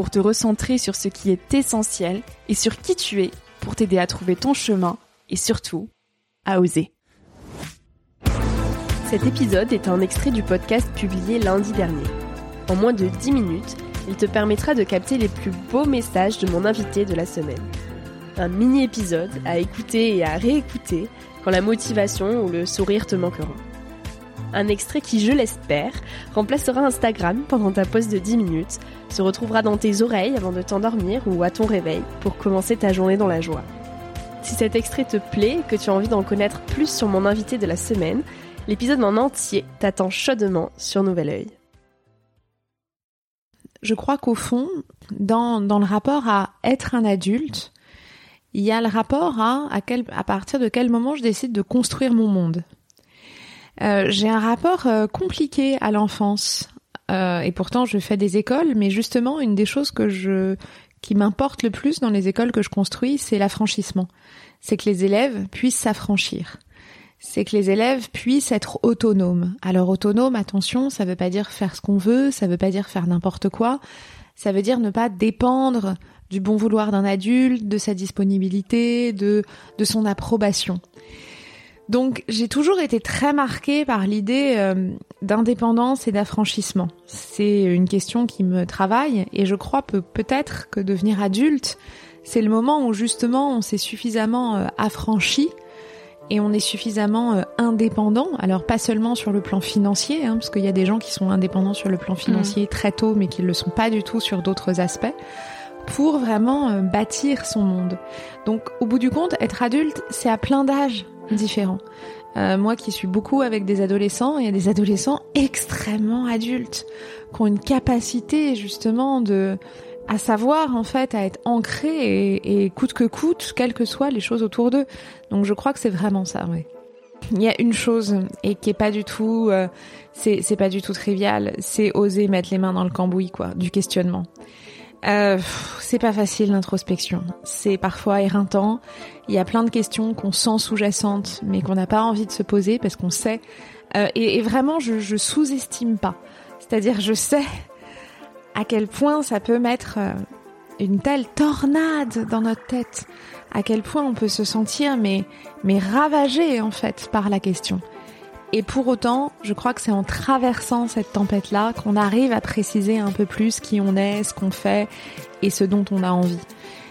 pour te recentrer sur ce qui est essentiel et sur qui tu es pour t'aider à trouver ton chemin et surtout à oser. Cet épisode est un extrait du podcast publié lundi dernier. En moins de 10 minutes, il te permettra de capter les plus beaux messages de mon invité de la semaine. Un mini-épisode à écouter et à réécouter quand la motivation ou le sourire te manqueront. Un extrait qui, je l'espère, remplacera Instagram pendant ta pause de 10 minutes, se retrouvera dans tes oreilles avant de t'endormir ou à ton réveil pour commencer ta journée dans la joie. Si cet extrait te plaît et que tu as envie d'en connaître plus sur mon invité de la semaine, l'épisode en entier t'attend chaudement sur Nouvel Oeil. Je crois qu'au fond, dans, dans le rapport à être un adulte, il y a le rapport à à, quel, à partir de quel moment je décide de construire mon monde. Euh, j'ai un rapport euh, compliqué à l'enfance. Euh, et pourtant, je fais des écoles, mais justement, une des choses que je qui m'importe le plus dans les écoles que je construis, c'est l'affranchissement. C'est que les élèves puissent s'affranchir. C'est que les élèves puissent être autonomes. Alors autonome, attention, ça veut pas dire faire ce qu'on veut, ça veut pas dire faire n'importe quoi. Ça veut dire ne pas dépendre du bon vouloir d'un adulte, de sa disponibilité, de, de son approbation. Donc j'ai toujours été très marquée par l'idée euh, d'indépendance et d'affranchissement. C'est une question qui me travaille et je crois peut peut-être que devenir adulte, c'est le moment où justement on s'est suffisamment euh, affranchi et on est suffisamment euh, indépendant. Alors pas seulement sur le plan financier, hein, parce qu'il y a des gens qui sont indépendants sur le plan financier mmh. très tôt, mais qui ne le sont pas du tout sur d'autres aspects pour vraiment bâtir son monde. Donc au bout du compte, être adulte, c'est à plein d'âges différents. Euh, moi qui suis beaucoup avec des adolescents, il y a des adolescents extrêmement adultes qui ont une capacité justement de à savoir en fait à être ancrés et, coûte que coûte, quelles que soient les choses autour d'eux. Donc je crois que c'est vraiment ça. Il y a une chose et qui est pas du tout, euh, c'est pas du tout trivial, c'est oser mettre les mains dans le cambouis quoi, du questionnement. Euh, c'est pas facile l'introspection. C'est parfois éreintant. Il y a plein de questions qu'on sent sous-jacentes, mais qu'on n'a pas envie de se poser parce qu'on sait. Euh, et, vraiment, je, je sous-estime pas. C'est-à-dire, je sais à quel point ça peut mettre euh, une telle tornade dans notre tête, à quel point on peut se sentir mais mais ravagé en fait par la question. Et pour autant, je crois que c'est en traversant cette tempête-là qu'on arrive à préciser un peu plus qui on est, ce qu'on fait et ce dont on a envie.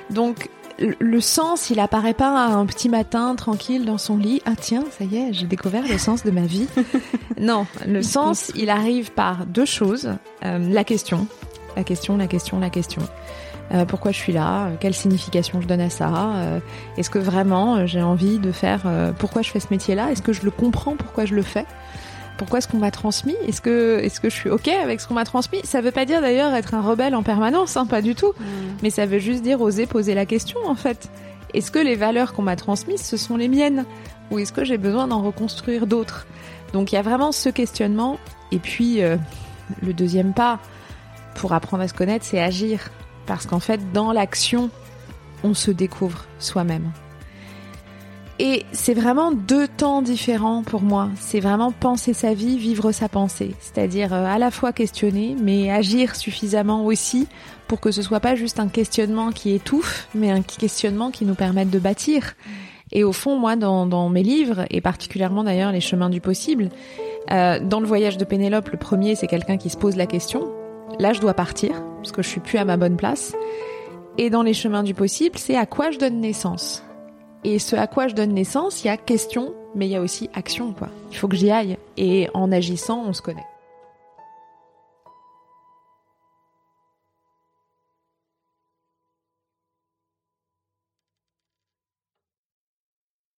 Donc, le sens, il apparaît pas un petit matin tranquille dans son lit. Ah tiens, ça y est, j'ai découvert le sens de ma vie. non, le sens, il arrive par deux choses. Euh, la question, la question, la question, la question. Euh, pourquoi je suis là, quelle signification je donne à ça, euh, est-ce que vraiment j'ai envie de faire, pourquoi je fais ce métier-là, est-ce que je le comprends, pourquoi je le fais, pourquoi est-ce qu'on m'a transmis? Est-ce que, est-ce que je suis ok avec ce qu'on m'a transmis? Ça veut pas dire d'ailleurs être un rebelle en permanence, hein, pas du tout. Mm. Mais ça veut juste dire oser poser la question en fait. Est-ce que les valeurs qu'on m'a transmises, ce sont les miennes? Ou est-ce que j'ai besoin d'en reconstruire d'autres? Donc il y a vraiment ce questionnement. Et puis euh, le deuxième pas pour apprendre à se connaître, c'est agir. Parce qu'en fait, dans l'action, on se découvre soi-même. Et c'est vraiment deux temps différents pour moi. C'est vraiment penser sa vie, vivre sa pensée. C'est-à-dire euh, à la fois questionner, mais agir suffisamment aussi pour que ce soit pas juste un questionnement qui étouffe, mais un questionnement qui nous permette de bâtir. Et au fond, moi, dans, mes livres, et particulièrement d'ailleurs les chemins du possible, euh, dans le voyage de Pénélope, le premier, c'est quelqu'un qui se pose la question. Là, je dois partir, parce que je suis plus à ma bonne place. Et dans les chemins du possible, c'est à quoi je donne naissance. Et ce à quoi je donne naissance, il y a question, mais il y a aussi action, quoi. Il faut que j'y aille. Et en agissant, on se connaît.